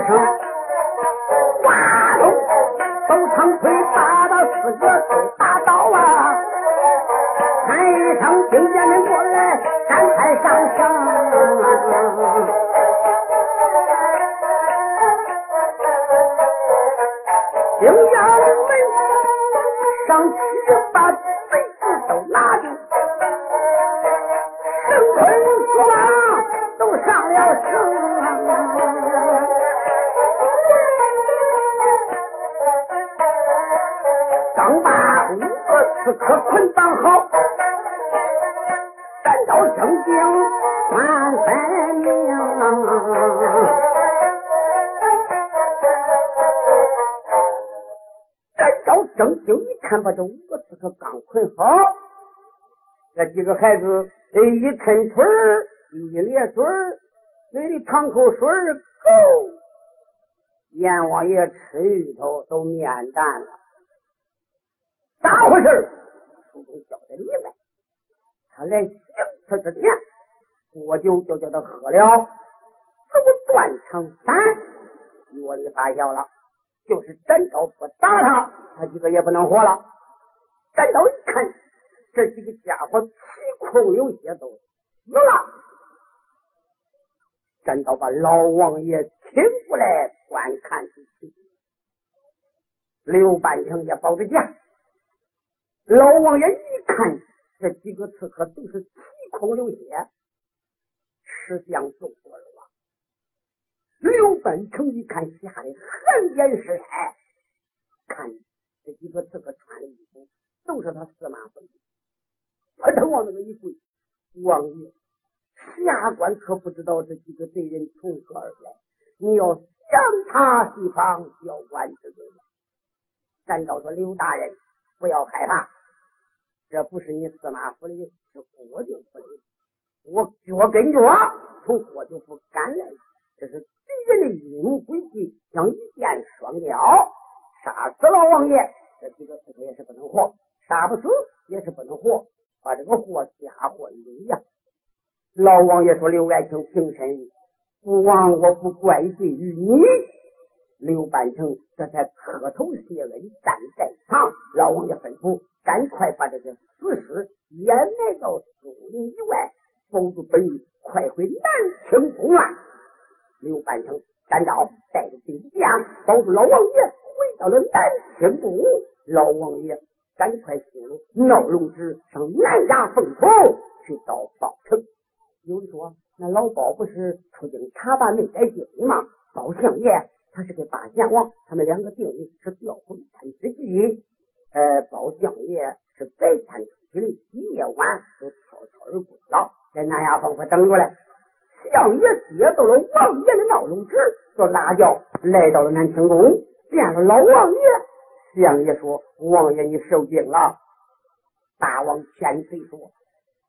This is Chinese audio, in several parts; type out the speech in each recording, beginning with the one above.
声，哇咚，都长腿打到四个都打倒啊！喊一声兵将们过来，赶快上绳。正经一看，把这五个刺客刚捆好，这几个孩子一抻腿，一咧嘴，嘴里淌口水儿，够，阎王爷吃芋头都面淡了。咋回事？书中交代明白，他来行刺之前，郭酒就叫他喝了，这不断肠散，药力发酵了，就是斩刀不打他，他几个也不能活了。斩刀一看，这几个家伙气孔有血都死了。斩刀把老王爷请过来观看之情，刘半成也抱着剑。老王爷一看，这几个刺客都是气孔流血，吃相走过了！刘半成一看，吓得汗颜失色。看这几个刺客穿的衣服，都是他司马徽。扑腾往那个一跪，王爷，下官可不知道这几个贼人从何而来，你要详查细访，小官之罪。单刀说：“刘大人。”不要害怕，这不是你司马府的人，是国舅府的。我脚跟脚从国舅府赶来，这是敌人的阴谋诡计，想一箭双雕，杀死老王爷。这几个刺客也是不能活。杀不死也是不能活，把这个祸嫁祸于呀。老王爷说：“刘爱卿平身，父王我不怪罪于你。”刘半成这才磕头谢恩，站在场。老王爷吩咐：“赶快把这个死尸掩埋到树林以外，否则本狱，快回南清宫啊！”刘半成赶到，带着兵将保住老王爷，回到了南天宫。老王爷赶快进入闹龙之，上南衙奉旨去到宝城。有人说：“那老包不是出京查办没带经吗？”包相爷他是跟八贤王他们两个定的是调虎离山之计。呃，包相爷是白天出去的，夜晚都悄悄而归了，在南衙房府等着嘞。相爷接到了王爷的闹龙旨，就拉轿来到了南清宫，见了老王爷。相爷说：“王爷，你受惊了。”大王千岁说：“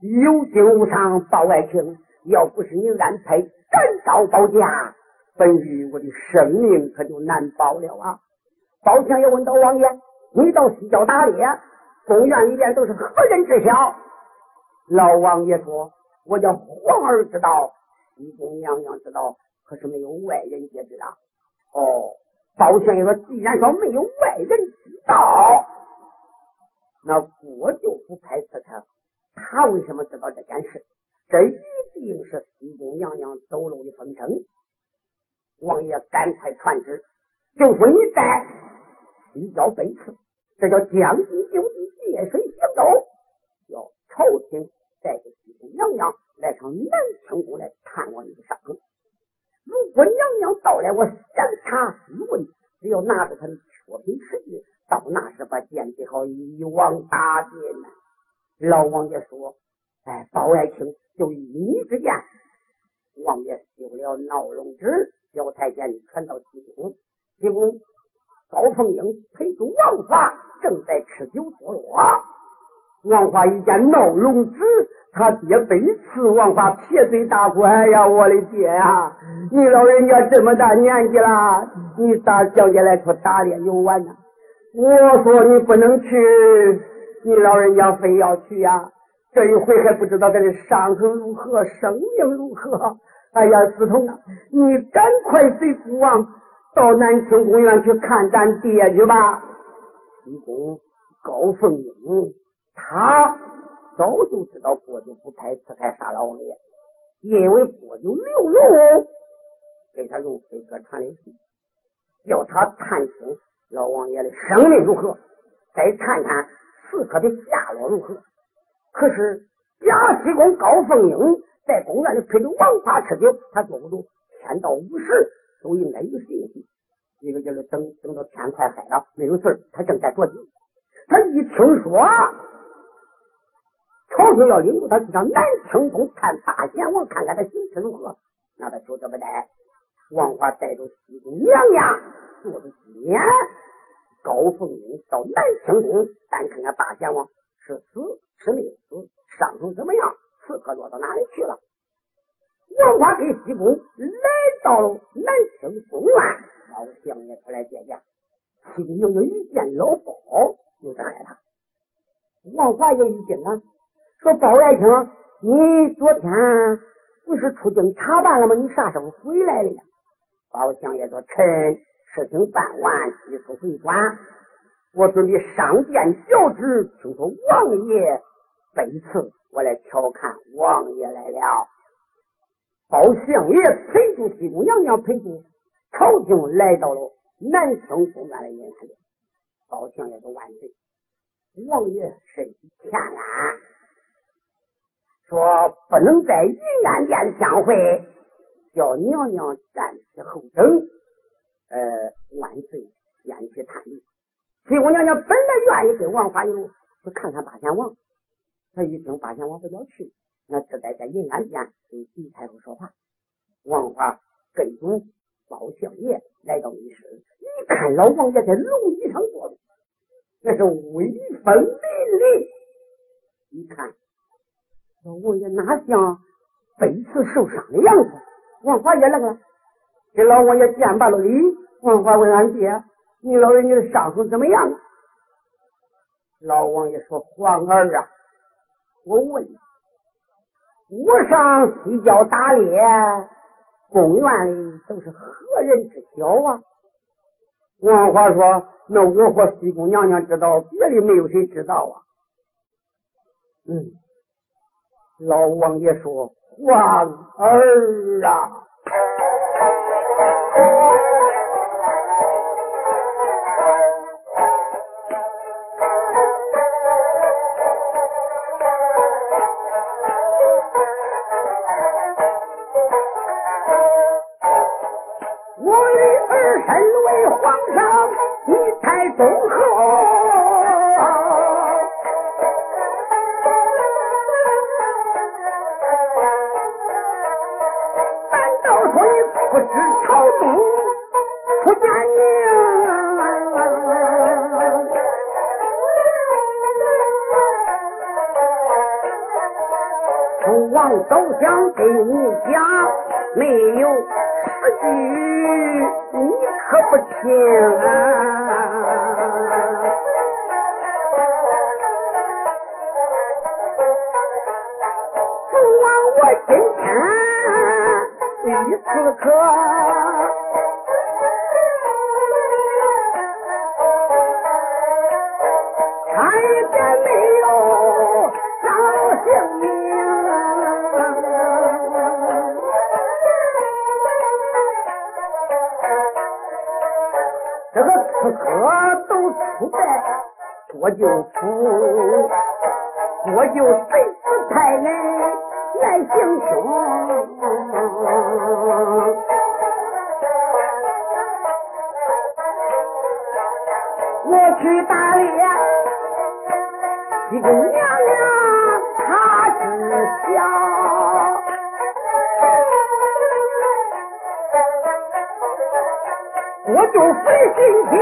有惊无伤，包爱卿。要不是你安排赶到包家，本狱我的生命可就难保了啊！”包相爷问道：“王爷，你到西郊打猎，公园里边都是何人知晓？”老王爷说：“我叫皇儿知道，西宫娘娘知道，可是没有外人皆知啊。”哦。包相爷说：“既然说没有外人知道，那我就不排斥他。他为什么知道这件事？这一定是西宫娘娘走漏的风声。王爷赶快传旨，就说你在西郊北次，这叫将计就计，借水行舟，要朝廷带着西宫娘娘来上南清宫来探望你的伤口。”如果娘娘到来，我详查细问，只要拿着他的确凭实据，到那时把奸贼好一网打尽。老王爷说：“哎，包爱卿，就依你之见。”王爷修了闹龙旨，叫太监传到西宫。西宫高凤英陪着王华正在吃酒作乐。王华一见闹龙旨。他爹背刺王华，撇嘴大哭：“哎呀，我的爹呀！你老人家这么大年纪了，你咋想起来去打猎游玩呢？我说你不能去，你老人家非要去呀！这一回还不知道他的伤痕如何，生命如何？哎呀，司徒啊，你赶快随父王到南清公园去看咱爹去吧。”西宫高凤英，他。早就知道郭九不派刺害杀老爷，因为郭九刘龙给他用飞鸽传的信，叫他探清老王爷的生命如何，再看看刺客的下落如何。可是假西公高凤英在公园里陪着王华吃酒，他坐不住，天到午时都应该有信息。一个劲儿等等到天快黑了，没有事儿他正在着急，他一听说。朝廷要领着他去上南清宫看大贤王，看看他形势如何。那他就这么带，王华带着西宫娘，到南清宫，但看看大贤王是死是没死，伤成怎么样，刺客落到哪里去了。王华跟西宫来到了南清宫院，老相爷出来接驾。西宫娘娘一见老包，有点害怕。王华也一惊啊。说包爱卿，你昨天不是出京查办了吗？你啥时候回来的呀？包相爷说：“臣事情办完，即速回转。我准备上殿交旨，听说王爷被刺，我来调看王爷来了。”包相爷陪住西宫娘娘，陪住朝廷来到了南清公园的银安殿。包相爷说：“万岁，王爷身体欠安。”说不能在云安殿相会，叫娘娘暂时后等。呃，万岁先去探路。西宫娘娘本来愿意跟王华有去看看八贤王，他一听八贤王不叫去，那只得在银安殿跟狄太后说话。王华跟踪包相爷来到密室，一看老王爷在龙椅上坐着，那是威风凛凛。一看老。王爷哪像被刺受伤的样子？王华爷那个给老王爷见罢了礼，王华问俺爹：“你老人家的伤痕怎么样？”老王爷说：“皇儿啊，我问你，我上西郊打猎，公园里都是何人知晓啊？”王华说：“那我和西宫娘娘知道，别的没有谁知道啊。”嗯，老王爷说：“皇儿啊。”见娘父王都想给你讲没有实据你可不听啊父王我今天是一刺客一点没有伤性命。这个刺客都出来，我就出，我就随派来来行凶。我去打。就费心机，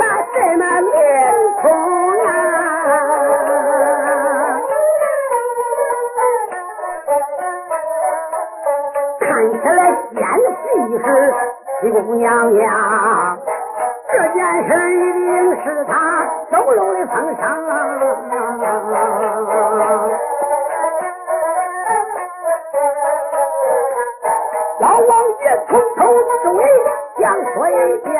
他这么脸红啊！看起来演戏是姑娘娘，这件事一定是他走漏的风声。老王爷从头到尾讲说一遍。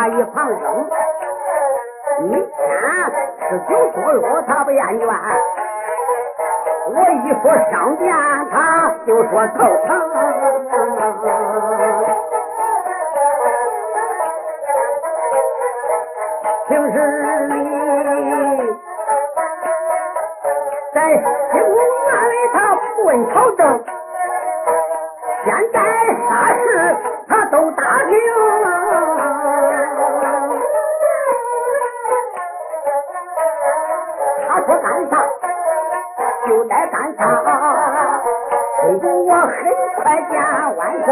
书画一旁扔。一天吃酒坐落，他不厌倦。我一说商店，他就说头疼。平时里在西宫院里，他不问朝政，现在啥事他都打听。得干啥，催促我很快见万寿。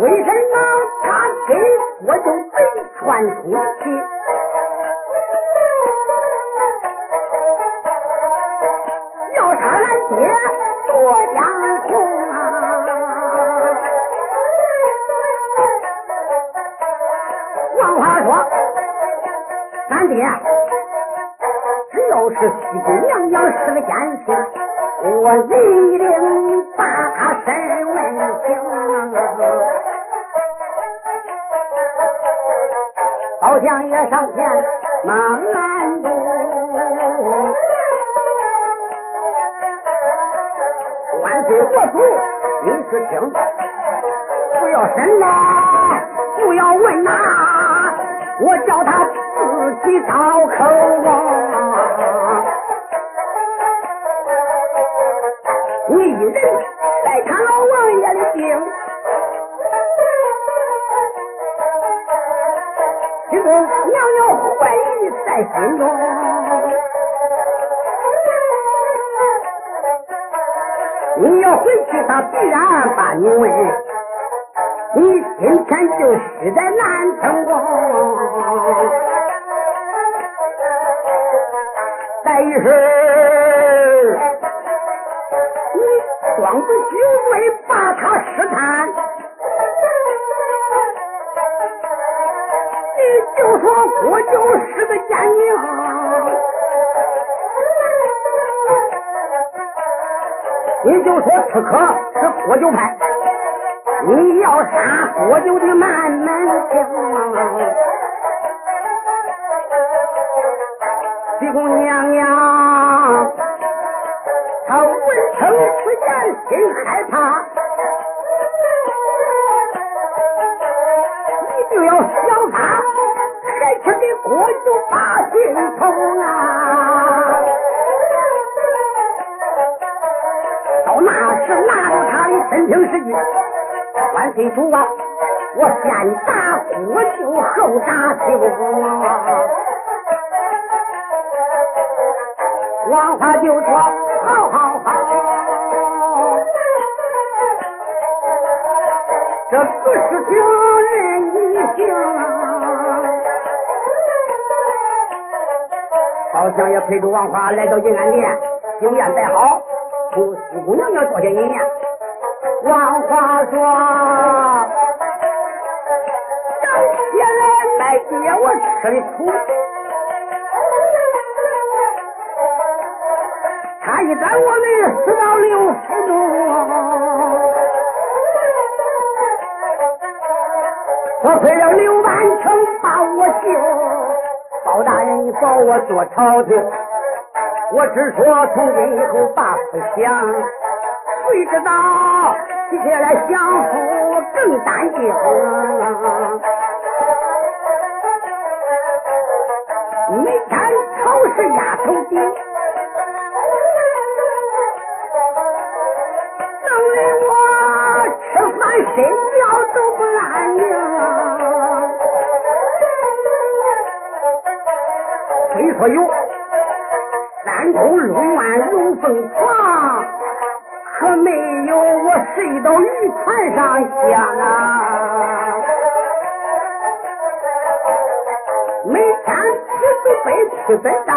为什么他给我就没传出去？要他来爹包相爷上前忙拦住，万岁国主，你是听，不要审呐，不要问呐。我叫他自己招口啊！在心中。你要回去，他必然把你问。你今天就死在南城宫，再一是，你装子酒醉把他试探，你就说郭就是个奸佞，你就说刺客是郭九派。你要杀郭九的满门清，济公娘娘，她闻声此言心害怕，害去给郭九把心痛啊！到那时拿到他的真情实据。万岁主啊！我先打郭舅，后打舅。王华就说：好好好，这不是情人一行。老相也陪着王华来到银安殿，酒宴摆好，四姑娘要坐下饮宴。王华说：“等起来卖爹我吃的苦，他一在我们死到刘府中，我亏了刘万成把我救，包大人你保我做朝廷，我只说从今以后把不想，谁知道？”接下来相夫更担惊，每天吵是压头顶，我有三头六院龙凤凰。可没有我睡到鱼船上香啊！每天吃都背七百张，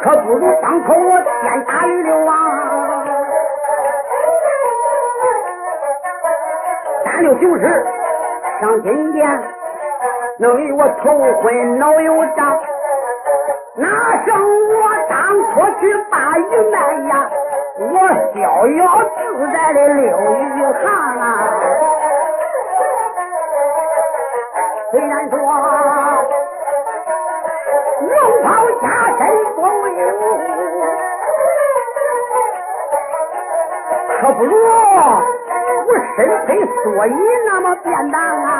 可不如当初我天打鱼流啊！三六九十上金殿，弄得我头昏脑又胀，哪剩我？当初去把鱼卖呀，我逍遥自在的溜鱼塘啊。虽然说龙袍加身多威武，可不如我身配蓑衣那么便当啊。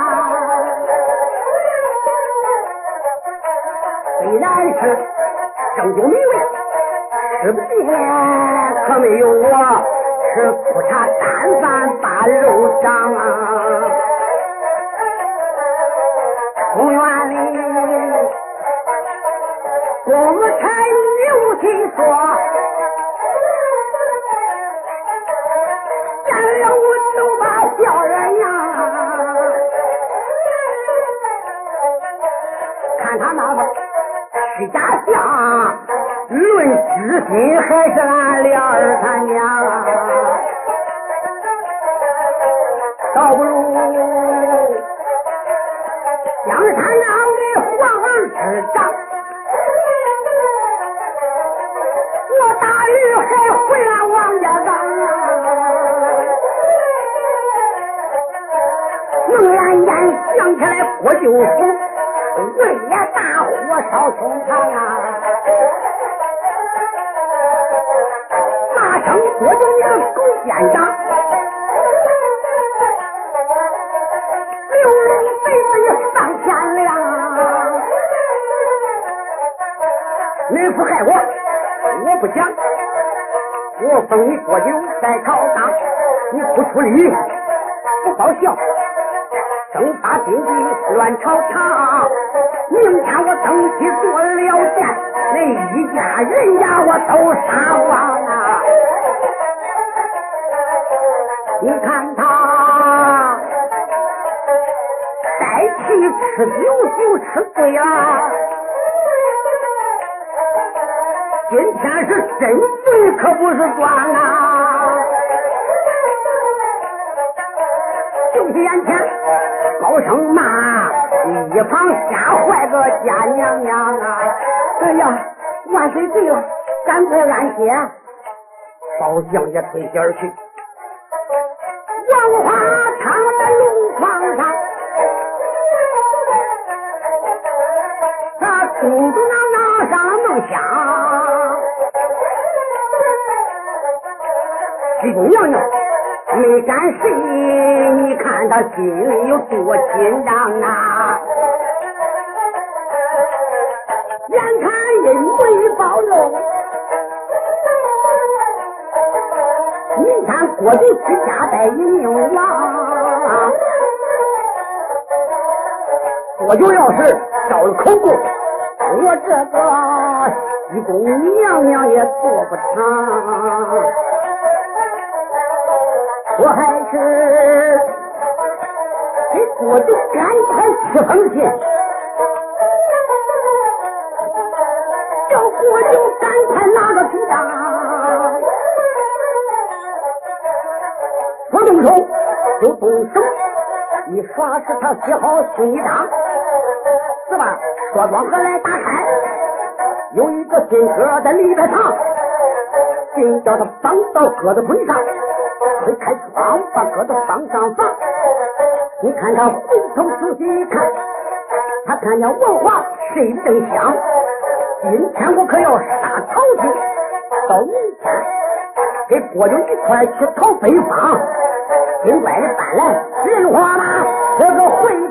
虽然是。正经名位，吃不尽，可没有我吃苦茶淡饭半肉长啊！论知心还是俺俩儿他娘，倒不如江山上的皇儿之长。我大鱼还回俺王家岗，能俺眼想起来郭舅父。为了大火烧冲堂啊！说中你个狗奸长。刘荣被子也上天了，你不害我，我不讲。我封你多久在朝堂，你不出力，不报效，正发兵的乱朝堂。明天我登基做了殿，那一家人家我都杀光。你看他再去吃酒就吃醉了。今天是真醉，可不是装啊！就是眼前高声骂，一旁吓坏个家娘娘啊！哎呀，万岁醉了，赶快安歇。包相也退下而去。嘟嘟囔囔上了梦乡。西宫娘娘没敢睡，你看他心里有多紧张啊！眼看阴鬼暴露，你看郭靖之家败于宁王，我就要是招了口供，我这个西宫娘娘也做不成。我还是给郭靖赶快吃封信，叫郭靖赶快拿个皮章。不动手就动手，你耍是他写好信一张，是吧？说庄河来打开，有一个信鸽在里边藏，信叫他绑到鸽子腿上。推开窗，把鸽子放上房。你看他回头仔细一看，他看见文华睡得正香。今天我可要杀曹军，到明天跟郭靖一块去讨北方。军官的搬来人话马，这个回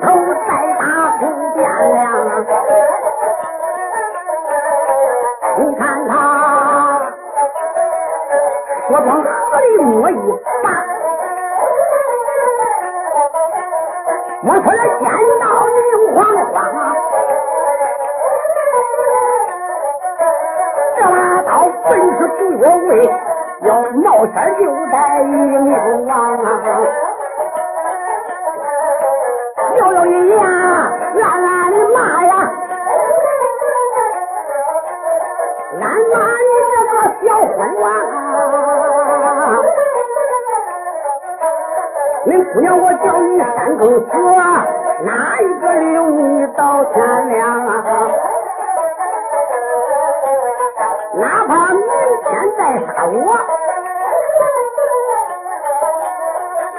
我，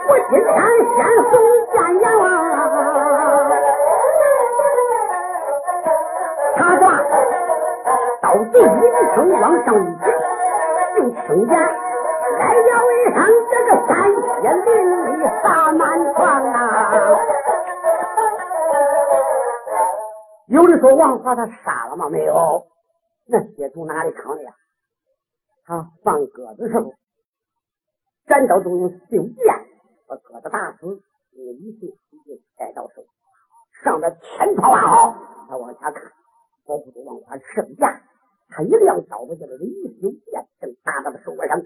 我今天先送见阎王。他说：“刀子一声往上一指，就听见。”来呀！一声这个三血淋漓洒满床啊！有的说王华他杀了吗？没有，那血从哪里淌的呀？他放鸽子时候，斩刀都用袖剑把鸽子打死，用一袖一袖带到手，上面千炮万炮，他往下看，保不住王华圣剑，他一亮刀子就这个一袖剑正打到他手腕上。嘡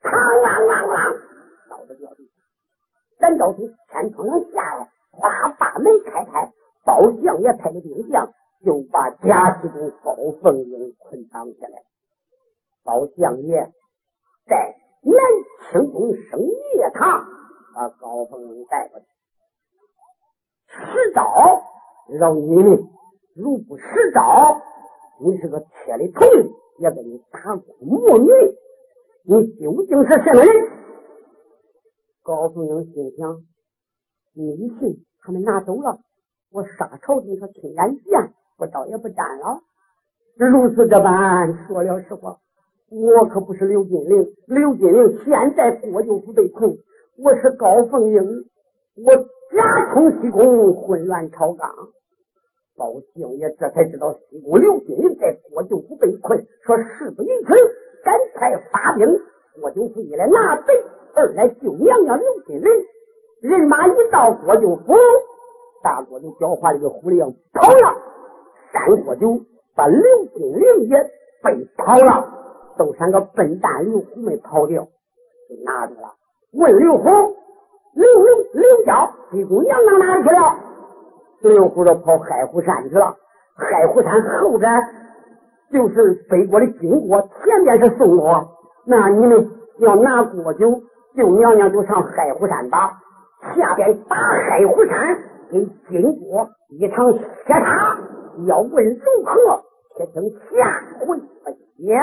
啷啷啷，刀子掉地，咱刀从天窗上下来，哗把门开开，包相也派了兵将，就把贾西公高凤英捆绑下来。包相爷在南清宫升夜堂，把高凤英带过去。实招饶你命，如不实招，你是个铁里铜也给你打光磨女。你究竟是什么人？高凤英心想：你一信，他们拿走了，我杀朝廷他听然见，我倒也不沾了。如此这般，说了实话，我可不是刘金玲。刘金玲现在国舅府被困，我是高凤英，我假充西宫，混乱朝纲。包相爷这才知道西宫刘金林在郭舅府被困，说事不宜迟，赶快发兵。郭舅府一来拿贼，二来救娘娘刘金林。人马一到郭舅府，大郭就交化这个虎令跑了，三郭就把刘金林也被跑了，都三个笨蛋刘虎没跑掉，就拿住了。问刘虎，刘刘刘娇，西宫娘娘哪里去了？刘虎都跑海湖山去了。海湖山后边就是北国的金国，前面是宋国。那你们要拿锅酒救娘娘，就上海湖山吧。下边打海湖山，给金国一场血杀。要问如何，且听下回分解。